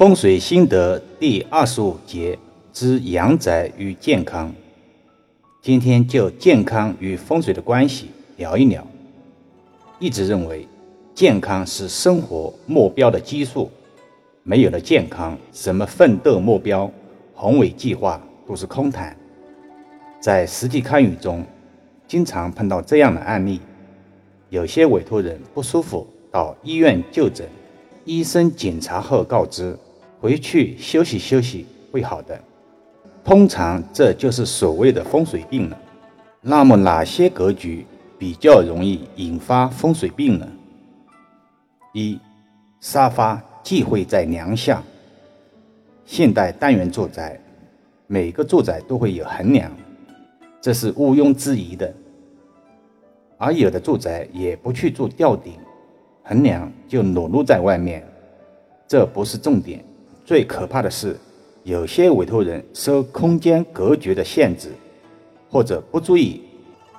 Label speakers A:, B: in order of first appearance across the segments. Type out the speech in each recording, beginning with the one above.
A: 风水心得第二十五节之阳宅与健康。今天就健康与风水的关系聊一聊。一直认为，健康是生活目标的基数，没有了健康，什么奋斗目标、宏伟计划都是空谈。在实际看舆中，经常碰到这样的案例：有些委托人不舒服，到医院就诊。医生检查后告知，回去休息休息会好的。通常这就是所谓的风水病了。那么哪些格局比较容易引发风水病呢？一、沙发忌讳在梁下。现代单元住宅，每个住宅都会有横梁，这是毋庸置疑的。而有的住宅也不去做吊顶。横梁就裸露在外面，这不是重点。最可怕的是，有些委托人受空间格局的限制，或者不注意，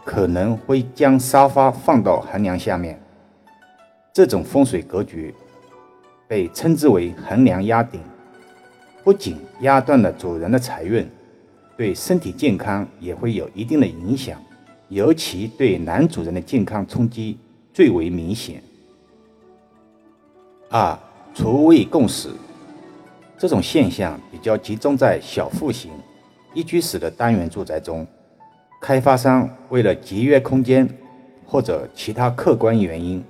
A: 可能会将沙发放到横梁下面。这种风水格局被称之为“横梁压顶”，不仅压断了主人的财运，对身体健康也会有一定的影响，尤其对男主人的健康冲击最为明显。二、厨卫共识，这种现象比较集中在小户型一居室的单元住宅中。开发商为了节约空间，或者其他客观原因，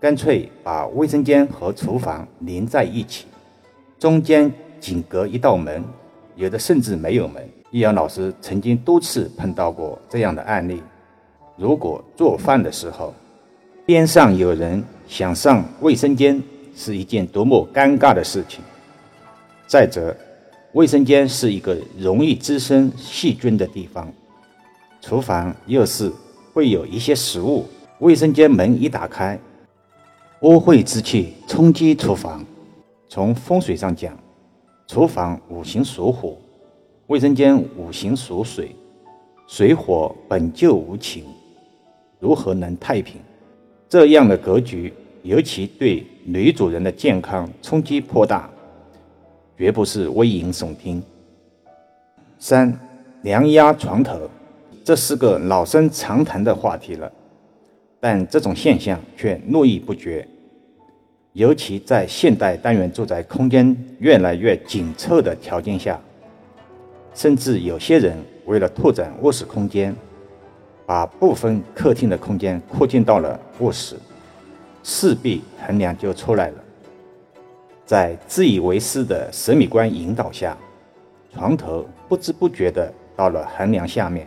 A: 干脆把卫生间和厨房连在一起，中间仅隔一道门，有的甚至没有门。易阳老师曾经多次碰到过这样的案例。如果做饭的时候，边上有人想上卫生间，是一件多么尴尬的事情！再者，卫生间是一个容易滋生细菌的地方，厨房又是会有一些食物。卫生间门一打开，污秽之气冲击厨房。从风水上讲，厨房五行属火，卫生间五行属水，水火本就无情，如何能太平？这样的格局。尤其对女主人的健康冲击颇大，绝不是危言耸听。三，梁压床头，这是个老生常谈的话题了，但这种现象却络绎不绝。尤其在现代单元住宅空间越来越紧凑的条件下，甚至有些人为了拓展卧室空间，把部分客厅的空间扩建到了卧室。势必横梁就出来了。在自以为是的审美观引导下，床头不知不觉地到了横梁下面。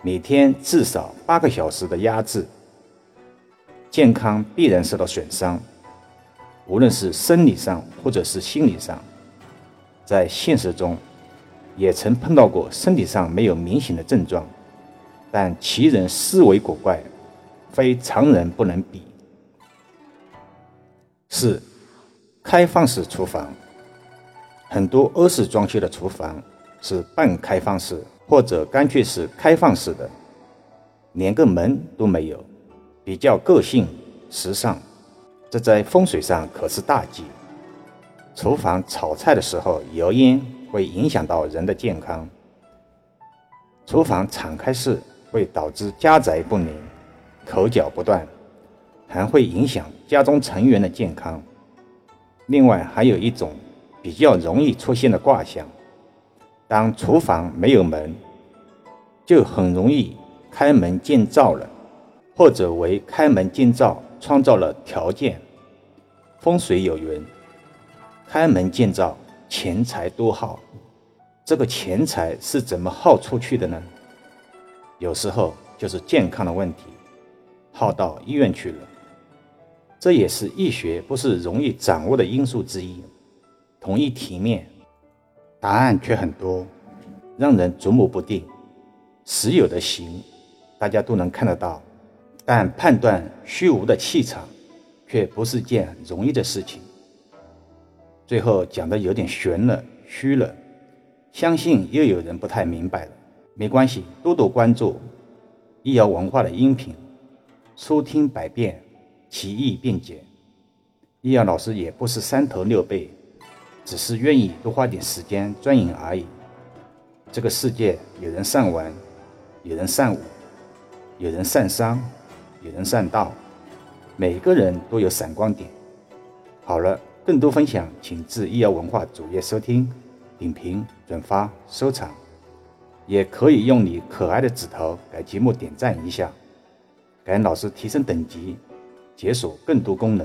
A: 每天至少八个小时的压制，健康必然受到损伤，无论是生理上或者是心理上。在现实中，也曾碰到过身体上没有明显的症状，但其人思维古怪，非常人不能比。四，开放式厨房，很多欧式装修的厨房是半开放式，或者干脆是开放式的，连个门都没有，比较个性时尚，这在风水上可是大忌。厨房炒菜的时候油烟会影响到人的健康，厨房敞开式会导致家宅不宁，口角不断。还会影响家中成员的健康。另外，还有一种比较容易出现的卦象：当厨房没有门，就很容易开门见灶了，或者为开门见灶创造了条件。风水有云：“开门见灶，钱财多耗。”这个钱财是怎么耗出去的呢？有时候就是健康的问题，耗到医院去了。这也是易学不是容易掌握的因素之一。同一题面，答案却很多，让人琢磨不定。实有的形，大家都能看得到，但判断虚无的气场，却不是件容易的事情。最后讲的有点悬了、虚了，相信又有人不太明白了。没关系，多多关注医疗文化的音频，收听百遍。其义并解，易阳老师也不是三头六臂，只是愿意多花点时间钻研而已。这个世界有人善文，有人善武，有人善商，有人善道，每个人都有闪光点。好了，更多分享请至易瑶文化主页收听、点评、转发、收藏，也可以用你可爱的指头给节目点赞一下，给老师提升等级，解锁更多功能。